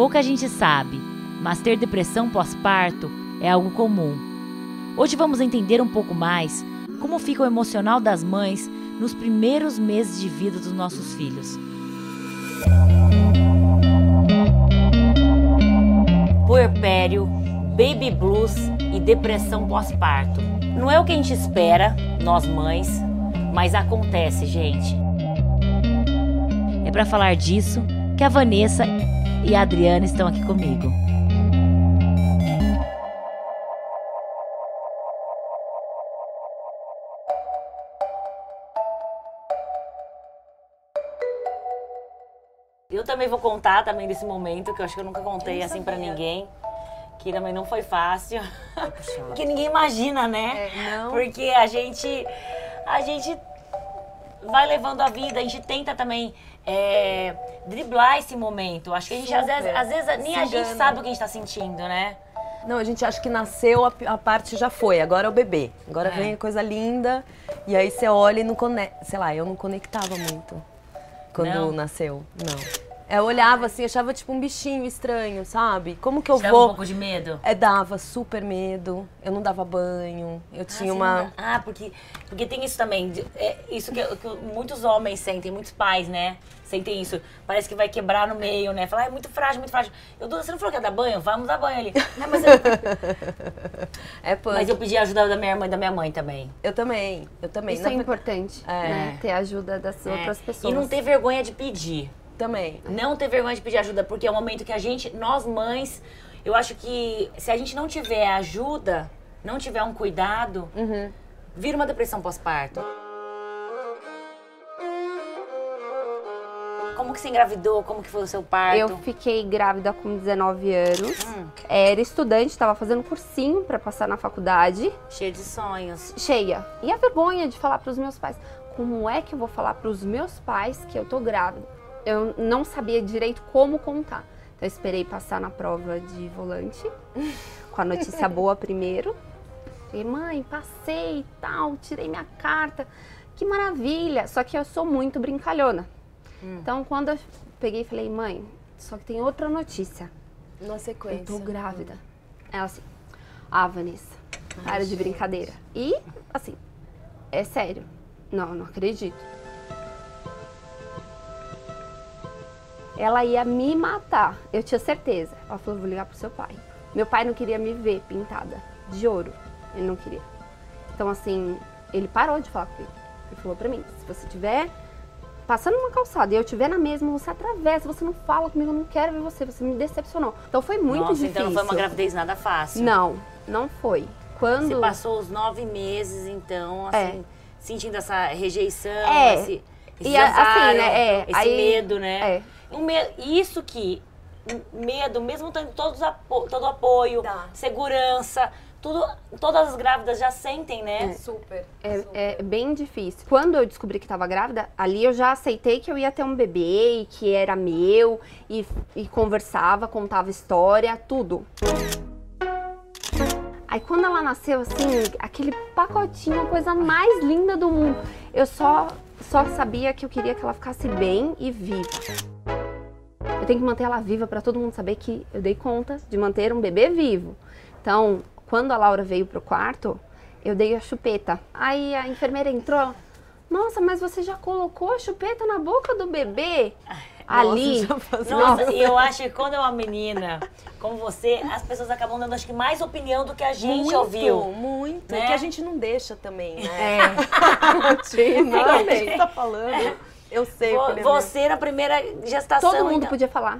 Pouca gente sabe, mas ter depressão pós-parto é algo comum. Hoje vamos entender um pouco mais como fica o emocional das mães nos primeiros meses de vida dos nossos filhos. Puerpério, baby blues e depressão pós-parto. Não é o que a gente espera, nós mães, mas acontece, gente. É para falar disso que a Vanessa e a Adriana estão aqui comigo. Eu também vou contar também desse momento que eu acho que eu nunca contei assim para ninguém. Que também não foi fácil. que ninguém imagina, né? É, não. Porque a gente a gente vai levando a vida, a gente tenta também é, driblar esse momento. Acho que a gente, às vezes, às vezes nem Se a gente engana. sabe o que a gente tá sentindo, né? Não, a gente acha que nasceu, a, a parte já foi, agora é o bebê. Agora É. vem a coisa linda, e aí você olha e não conecta. Sei lá, eu não conectava muito quando Não? nasceu. Não. Eu olhava assim, achava tipo um bichinho estranho, sabe? Como que eu Você dava vou. um pouco de medo? É, dava super medo. Eu não dava banho. Eu Ah, tinha você uma. não Ah, porque, porque tem isso também. É isso que, que muitos homens sentem, muitos pais, né? Sentem isso. Parece que vai quebrar no meio, né? Falar, é muito frágil, muito frágil. Eu, Duda, você não falou que ia dar banho? Vamos dar banho ali. Não, mas, eu, É punk. mas eu pedi ajuda da minha irmã e da minha mãe também. Eu também. Eu também. Isso Na é importante, É. né? Ter ajuda das É. outras pessoas. E não ter vergonha de pedir. Também. Não ter vergonha de pedir ajuda, porque é um momento que a gente, nós mães, eu acho que se a gente não tiver ajuda, não tiver um cuidado, Uhum. vira uma depressão pós-parto. Como que você engravidou? Como que foi o seu parto? Eu fiquei grávida com 19 anos. Hum. Era estudante, estava fazendo cursinho para passar na faculdade. Cheia de sonhos. Cheia. E a vergonha de falar para os meus pais. Como é que eu vou falar para os meus pais que eu tô grávida? Eu não sabia direito como contar. Então eu esperei passar na prova de volante, com a notícia boa primeiro. Falei, mãe, passei e tal, tirei minha carta. Que maravilha! Só que eu sou muito brincalhona. Então quando eu peguei e falei, mãe, só que tem outra notícia. Na Eu sequência. tô grávida. Ela assim, ah, Vanessa, para de brincadeira. E, assim, é sério. Não, não acredito. Ela ia me matar, eu tinha certeza. Ela falou, vou ligar pro seu pai. Meu pai não queria me ver pintada de ouro. Ele não queria. Então, assim, ele parou de falar comigo. Ele falou pra mim, se você tiver passando uma calçada e eu estiver na mesma, você atravessa, você não fala comigo, eu não quero ver você, você me decepcionou. Então foi muito Nossa, difícil. então não foi uma gravidez nada fácil. Não, não foi. Quando Você passou os nove meses, então, assim, sentindo essa rejeição, É. esse, esse E a- assim, né, é, esse aí- medo, né? é. Isso que, medo, mesmo tendo todos os apo- todo o apoio, Tá. segurança, tudo, todas as grávidas já sentem, né? Super. É, é bem difícil. Quando eu descobri que estava grávida, ali eu já aceitei que eu ia ter um bebê e que era meu e, e conversava, contava história, tudo. Aí quando ela nasceu, assim, aquele pacotinho, a coisa mais linda do mundo. Eu só, só sabia que eu queria que ela ficasse bem e viva. Eu tenho que manter ela viva para todo mundo saber que eu dei conta de manter um bebê vivo. Então, quando a Laura veio pro quarto, eu dei a chupeta. Aí a enfermeira entrou. Nossa, mas você já colocou a chupeta na boca do bebê? Ali. Nossa, e eu acho que quando é uma menina como você, as pessoas acabam dando, acho que, mais opinião do que a gente muito, ouviu. Muito. né? É que a gente não deixa também, né? É. Rotina, É. o que você tá falando. Eu sei. Vo- filha Você na primeira gestação. Todo mundo então- podia falar.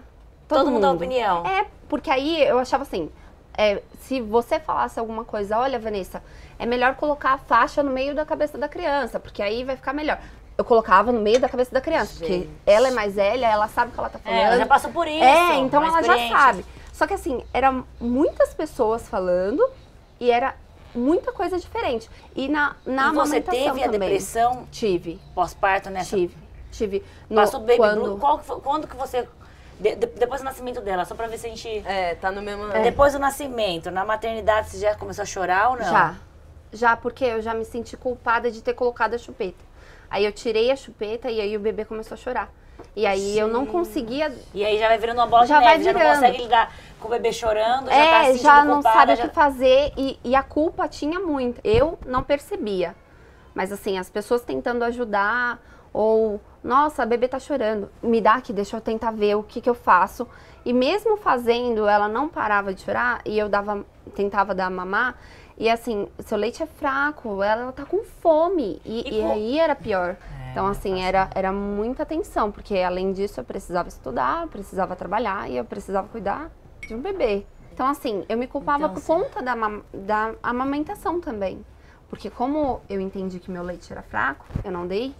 Todo mundo dá opinião. É, porque aí eu achava assim, é, se você falasse alguma coisa, olha, Vanessa, é melhor colocar a faixa no meio da cabeça da criança, porque aí vai ficar melhor. Eu colocava no meio da cabeça da criança, porque Gente. ela é mais velha, ela sabe o que ela tá falando. É, ela já passou por isso. É, então ela já sabe. Só que assim, eram muitas pessoas falando e era muita coisa diferente. E na, na E você amamentação teve a também. depressão Tive, pós-parto nessa? tive, tive. No- Passou baby quando... blue? Qual quando que você... de- de- depois do nascimento dela, só pra ver se a gente... É, tá no mesmo. Depois do nascimento, na maternidade, você já começou a chorar ou não? Já. Já, porque eu já me senti culpada de ter colocado a chupeta. Aí eu tirei a chupeta e aí o bebê começou a chorar. E aí eu não conseguia. E aí já vai virando uma bola Já de vai neve, já não virando. consegue lidar com o bebê chorando, já tá se é, sentindo já não culpada, sabe já- o que fazer e, e a culpa tinha muito. Eu não percebia. Mas assim, as pessoas tentando ajudar ou, nossa, a bebê tá chorando, me dá aqui, deixa eu tentar ver o que que eu faço. E mesmo fazendo, ela não parava de chorar e eu dava, tentava dar mamar. E assim, seu leite é fraco, ela tá com fome. E, E e aí era pior. É, Então, assim, era, era muita tensão, porque além disso eu precisava estudar, eu precisava trabalhar e eu precisava cuidar de um bebê. Então, assim, eu me culpava Então, por sim. conta da, da amamentação também. Porque como eu entendi que meu leite era fraco, eu não dei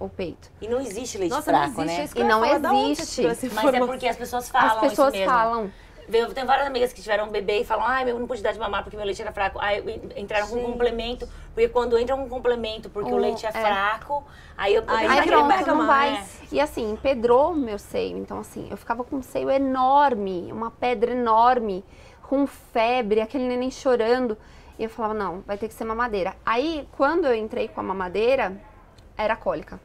o peito. E não existe leite Nossa, fraco, não existe né? E não falar. Existe. Mas é porque as pessoas falam As pessoas isso mesmo. falam. Eu tenho várias amigas que tiveram um bebê e falam, ai, eu não pude dar de mamar porque meu leite era fraco. Aí entraram com um Gente. complemento, porque quando entra um complemento porque o Um- leite é, é. fraco, aí eu Aí Aí pronto, pega não vai. E assim, empedrou meu seio. Então, assim, eu ficava com um seio enorme, uma pedra enorme, com febre, aquele neném chorando. E eu falava, não, vai ter que ser mamadeira. Aí, quando eu entrei com a mamadeira, era cólica.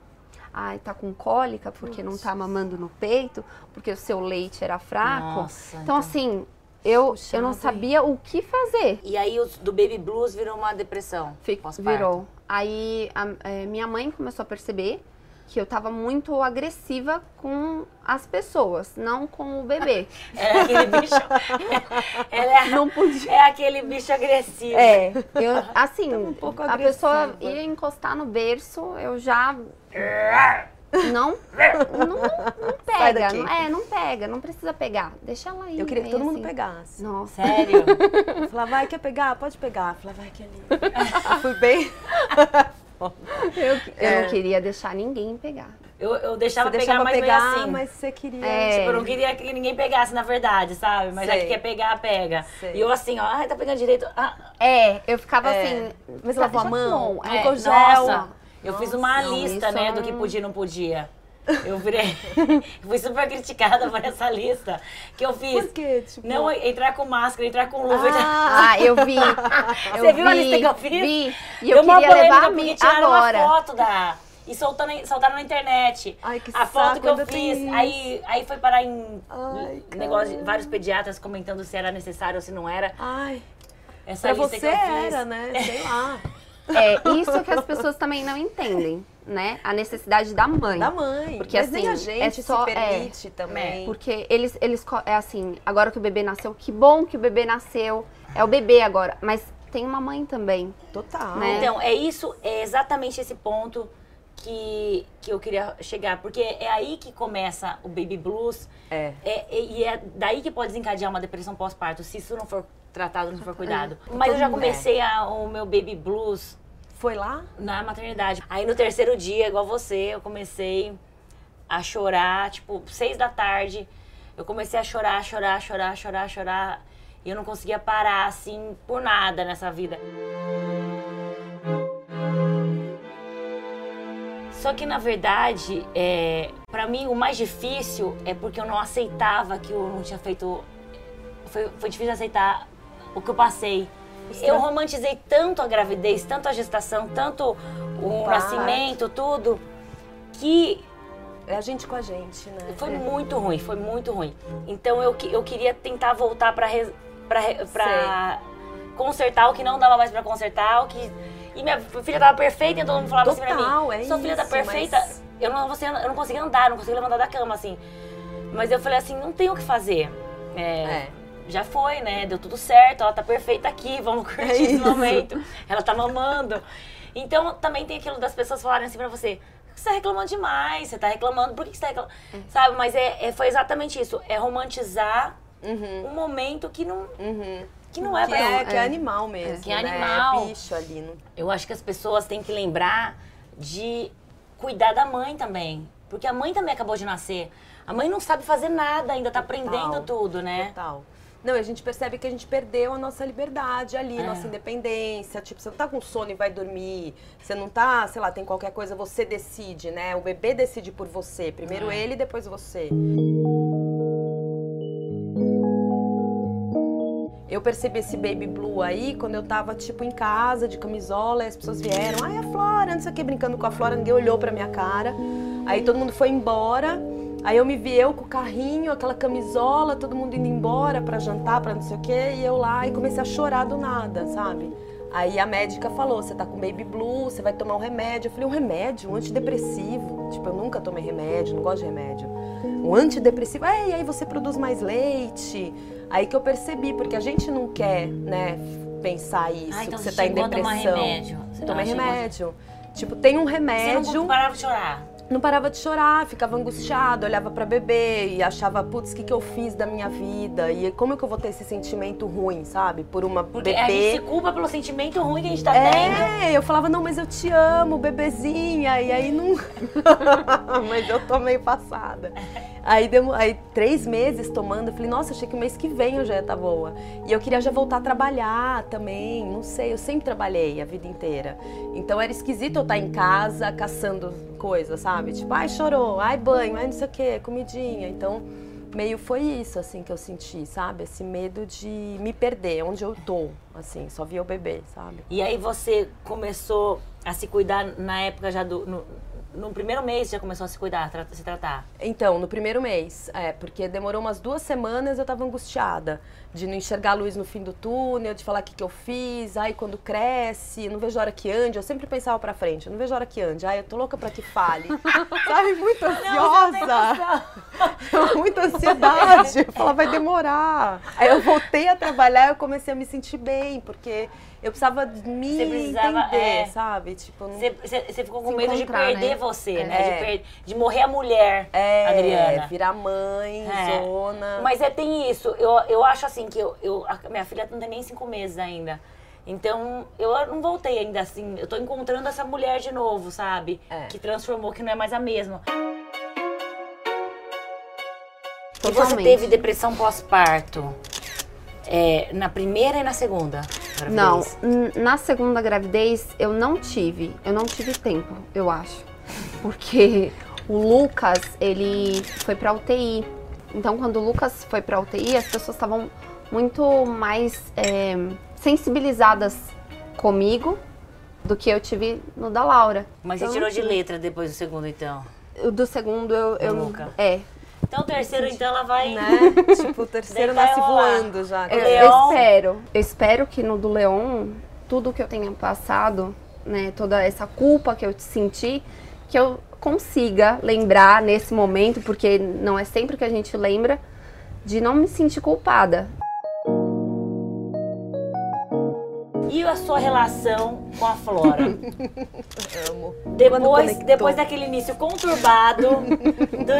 Ai, tá com cólica porque não tá mamando no peito, porque o seu leite era fraco. Nossa, então, então- assim, eu, eu não sabia o que fazer. E aí os- do baby blues virou uma depressão. Fi- pós-parto. Virou. Aí a- é, minha mãe começou a perceber que eu tava muito agressiva com as pessoas, não com o bebê. É aquele bicho. Ela é, não podia. é aquele bicho agressivo. É, eu, assim, um pouco a pessoa ia encostar no berço, eu já não, não, não pega, não, é, não pega, não precisa pegar, deixa ela aí. Eu queria que todo mundo assim. pegasse. Nossa, Sério? Eu falava, vai, quer pegar? Pode pegar. Eu falava, vai, que ali. Eu fui bem. Eu, eu É. não queria deixar ninguém pegar. Eu, eu deixava Você pegar, deixava mas meio pegar, assim. mas você queria. É. Tipo, eu não queria que ninguém pegasse, na verdade, sabe? Mas é Sei. que quer pegar, pega. Sei. E eu assim, ó, ai, tá pegando direito. Ah, É, eu ficava É. assim. Mas lavou a mão, álcool é, gel. Nossa, eu fiz Nossa, uma não, lista, né, é do que podia e não podia. Eu virei. fui super criticada por essa lista que eu fiz. Por quê? Tipo, Não entrar com máscara, entrar com luva. Ah, Ah, eu vi. Eu Você viu a vi, lista que eu fiz? Vi. E eu queria levar a mim agora. uma foto da. E soltando, soltaram na internet. Ai, que a foto saco, que eu fiz. Aí, aí foi parar em Ai, negócio de vários pediatras comentando se era necessário ou se não era. Ai, Essa pra lista você que eu fiz. era, né? Sei lá. É, isso que as pessoas também não entendem, né? A necessidade da mãe. Da mãe. Porque, Mas nem a assim, gente é só- se é. permite também. Porque eles, eles, é assim, agora que o bebê nasceu, que bom que o bebê nasceu. É o bebê agora. Mas tem uma mãe também. Total. Né? Então, é isso, é exatamente esse ponto que, que eu queria chegar. Porque é aí que começa o baby blues. É. É, é- e é daí que pode desencadear uma depressão pós-parto, se isso não for tratado, não for cuidado. Mas eu já comecei a- o meu baby blues Foi lá? na maternidade. Aí no terceiro dia, igual você, eu comecei a chorar, tipo, seis da tarde. Eu comecei a chorar, chorar, chorar, chorar, chorar. E eu não conseguia parar, assim, por nada nessa vida. Só que, na verdade, é, para mim, o mais difícil é porque eu não aceitava que eu não tinha feito... Foi, foi difícil aceitar o que eu passei. Eu romantizei tanto a gravidez, tanto a gestação, tanto o nascimento, tudo, que É a gente com a gente, né? foi É. muito ruim, foi muito ruim. Então eu, eu queria tentar voltar pra, res- pra, re- pra consertar o que não dava mais pra consertar, o que. E minha filha tava perfeita, então todo mundo falava assim pra Total, mim. é Sua filha tá perfeita. mas- Eu, não, você, eu não conseguia andar, não conseguia levantar da cama, assim. Mas eu falei assim, não tem o que fazer. É, É. Já foi, né? Deu tudo certo, ela tá perfeita aqui, vamos curtir esse É isso. momento. Ela tá mamando. Então também tem aquilo das pessoas falarem assim pra você. Você tá reclamando demais, você tá reclamando, por que você tá reclamando? Sabe, mas é, é- foi exatamente isso. É romantizar um momento que não, Uhum. que não é Que pra é, que é É. animal mesmo. Que é né? animal. É bicho ali. Não... Eu acho que as pessoas têm que lembrar de cuidar da mãe também. Porque a mãe também acabou de nascer. A mãe não sabe fazer nada, ainda tá aprendendo tudo, né? Total. Não, a gente percebe que a gente perdeu a nossa liberdade ali, É. nossa independência. Tipo, você não tá com sono e vai dormir. Você não tá, sei lá, tem qualquer coisa, você decide, né? O bebê decide por você. Primeiro É. ele, depois você. Eu percebi esse baby blue aí quando eu tava, tipo, em casa, de camisola, e as pessoas vieram, ai, a Flora, não sei o que, brincando com a Flora, ninguém olhou pra minha cara. Aí todo mundo foi embora. Aí eu me vi eu com o carrinho, aquela camisola, todo mundo indo embora pra jantar, pra não sei o quê, e eu lá e comecei a chorar do nada, sabe? Aí a médica falou: você tá com baby blue, você vai tomar um remédio. Eu falei: um remédio? Um antidepressivo? Tipo, eu nunca tomei remédio, não gosto de remédio. Um antidepressivo? É, e aí você produz mais leite. Aí que eu percebi, porque a gente não quer, né, pensar isso, Ah, então que você você tá em a tomar depressão. remédio. Você Tomei ah, remédio. Tipo, tem um Você remédio não parava de chorar. Não parava de chorar, ficava angustiada, olhava pra bebê e achava, putz, o que, que eu fiz da minha vida? E como que eu vou ter esse sentimento ruim, sabe? Por uma Porque a gente bebê. se culpa pelo sentimento ruim que a gente tá tendo. É, eu falava, não, mas eu te amo, bebezinha. E aí não. mas eu tô meio passada. Aí, demo... aí, três meses tomando, eu falei, nossa, achei que o mês que vem eu já ia estar boa. E eu queria já voltar a trabalhar também, não sei, eu sempre trabalhei a vida inteira. Então era esquisito eu estar em casa caçando coisas, sabe? Tipo, ai, chorou, ai, banho, ai, não sei o quê, comidinha. Então, meio foi isso, assim, que eu senti, sabe? Esse medo de me perder, onde eu tô, assim, só via o bebê, sabe? E aí você começou a se cuidar na época já do. No, no primeiro mês já começou a se cuidar, tra- se tratar. Então, no primeiro mês, é, porque demorou umas duas semanas eu tava angustiada. De não enxergar a luz no fim do túnel, de falar o que, que eu fiz, ai, quando cresce, não vejo a hora que ande. Eu sempre pensava pra frente, não vejo a hora que ande, ai, eu tô louca pra que fale. Sabe, muito ansiosa. Muita ansiedade. Eu falava, vai demorar. Aí eu voltei a trabalhar e eu comecei a me sentir bem, porque eu precisava de me precisava, entender, é. sabe? Tipo, não... Você, ficou com medo de perder né? você, né? É. De, per- de morrer a mulher, É, Adriana. virar mãe, É. zona. Mas é, tem isso. Eu, eu acho assim que eu, eu- a minha filha não tem nem cinco meses ainda. Então, eu não voltei ainda assim. Eu tô encontrando essa mulher de novo, sabe? É. Que transformou, que não é mais a mesma. E você Totalmente. teve depressão pós-parto? É, na primeira e na segunda? gravidez? Não, na segunda gravidez eu não tive. Eu não tive tempo, eu acho. Porque o Lucas, ele foi pra UTI. Então, quando o Lucas foi pra UTI, as pessoas estavam muito mais é, sensibilizadas comigo do que eu tive no da Laura. Mas Então, você tirou de letra depois do segundo, então? Do segundo eu. eu Luca. é. Então, o terceiro, então, ela vai... né? tipo, o terceiro nasce voando já. Eu, O eu Leon- espero. Eu espero que no do Leon, tudo que eu tenha passado, né, toda essa culpa que eu senti, que eu consiga lembrar nesse momento, porque não é sempre que a gente lembra, de não me sentir culpada. A sua relação com a Flora? Amo. Depois, depois daquele início conturbado, do...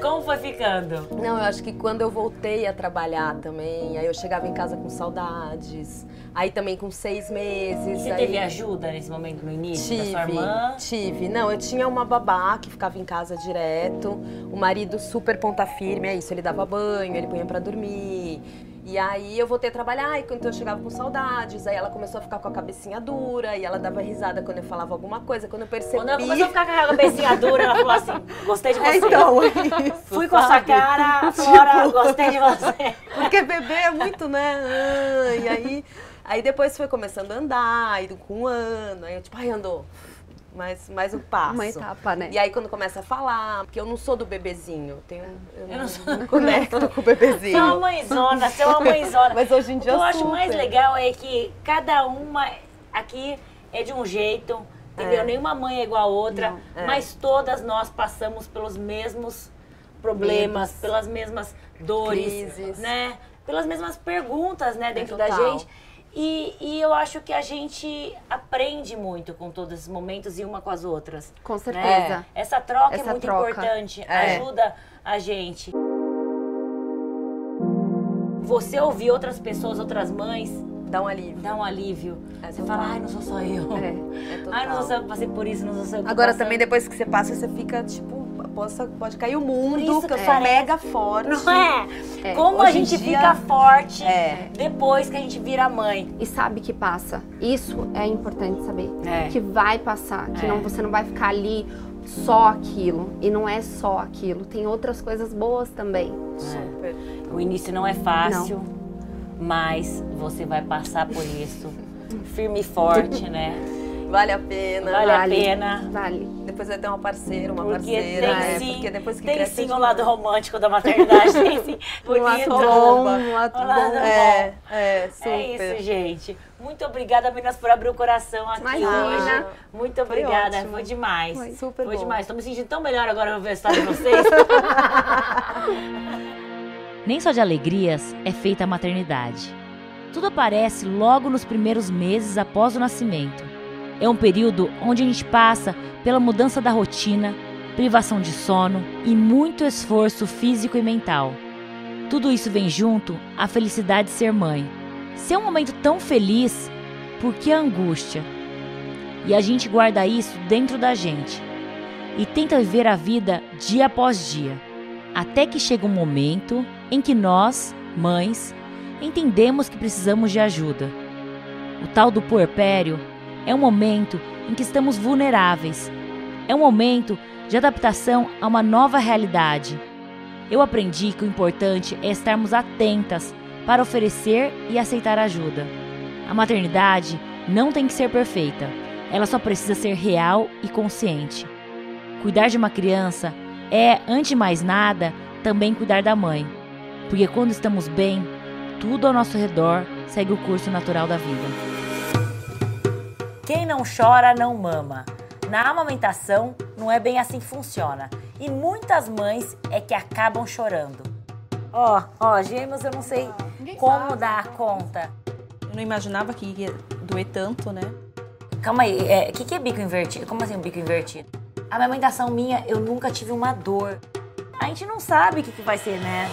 como foi ficando? Não, eu acho que quando eu voltei a trabalhar também, aí eu chegava em casa com saudades. Aí também com seis meses. Você aí... teve ajuda nesse momento no início da sua Tive, irmã? tive. Não, eu tinha uma babá que ficava em casa direto. O marido super ponta firme, é isso. Ele dava banho, ele punha pra dormir. E aí eu voltei a trabalhar, e então eu chegava com saudades. Aí ela começou a ficar com a cabecinha dura, e ela dava risada quando eu falava alguma coisa. Quando eu percebi... Quando ela começou a ficar com a cabecinha dura, ela falou assim, gostei de você. É, então, é isso, Fui com a sua cara, Flora, gostei de você. Porque bebê é muito, né? ah, E aí, aí depois foi começando a andar, aí com um ano, aí eu tipo, ai, andou. Mais, mais um passo. Uma etapa, né? E aí quando começa a falar, porque eu não sou do bebezinho, eu, tenho, eu, não não, sou- não conecto com o Você é uma bebezinho. mãezona, é uma mãezona. Mas hoje em O que dia eu acho mais legal é que cada uma aqui é de um jeito, entendeu? É. Nenhuma mãe é igual a outra, Não, é. mas todas nós passamos pelos mesmos problemas, Medos. pelas mesmas dores, Crises. né? Pelas mesmas perguntas, né, dentro da total. gente. E, e eu acho que a gente aprende muito com todos esses momentos e uma com as outras. Com né? certeza. Essa troca é Essa muito troca. importante, É. ajuda a gente. Você ouvir outras pessoas, outras mães, Dá um alívio. dá um alívio. É você total. fala, ai, não sou só eu. É. É total. Ai, não sou só eu que passei por isso, não sou só eu que Agora também depois que você passa, você fica tipo, possa, pode cair o mundo, isso que eu sou parece. mega forte. Não é? É. Como a Hoje em gente dia- fica forte É. depois que a gente vira mãe. E sabe que passa. Isso é importante saber. É. Que vai passar. Que É. não, você não vai ficar ali só aquilo. E não é só aquilo. Tem outras coisas boas também. Super. O início não é fácil, mas você vai passar por isso firme e forte, né? Vale a pena. Vale, a pena. Vale. Depois vai ter uma parceira, uma Porque parceira. tem é, sim, porque depois que tem cresce, sim o lado romântico da maternidade, tem sim. Um Bonito. ato bom, um ato Um lado bom. É, é, super. É isso, gente. Muito obrigada, meninas, por abrir o coração aqui Imagina. hoje. Muito obrigada, foi, ótimo. demais. Foi super Foi bom. demais. Tô me sentindo tão melhor agora no ver a história de vocês. Nem só de alegrias é feita a maternidade. Tudo aparece logo nos primeiros meses após o nascimento. É um período onde a gente passa pela mudança da rotina, privação de sono e muito esforço físico e mental. Tudo isso vem junto à felicidade de ser mãe. Se é um momento tão feliz, por que a angústia? E a gente guarda isso dentro da gente e tenta viver a vida dia após dia, até que chega um momento em que nós, mães, entendemos que precisamos de ajuda. O tal do puerpério é um momento em que estamos vulneráveis. É um momento de adaptação a uma nova realidade. Eu aprendi que o importante é estarmos atentas para oferecer e aceitar ajuda. A maternidade não tem que ser perfeita, ela só precisa ser real e consciente. Cuidar de uma criança é, antes de mais nada, também cuidar da mãe, porque quando estamos bem, tudo ao nosso redor segue o curso natural da vida. Quem não chora não mama. Na amamentação não é bem assim que funciona. E muitas mães é que acabam chorando. Ó, ó, gêmeos eu não sei como dar conta. Eu não imaginava que ia doer tanto, né? Calma aí, o é, que, que é bico invertido? Como assim um bico invertido? A amamentação minha, eu nunca tive uma dor. A gente não sabe o que, que vai ser, né?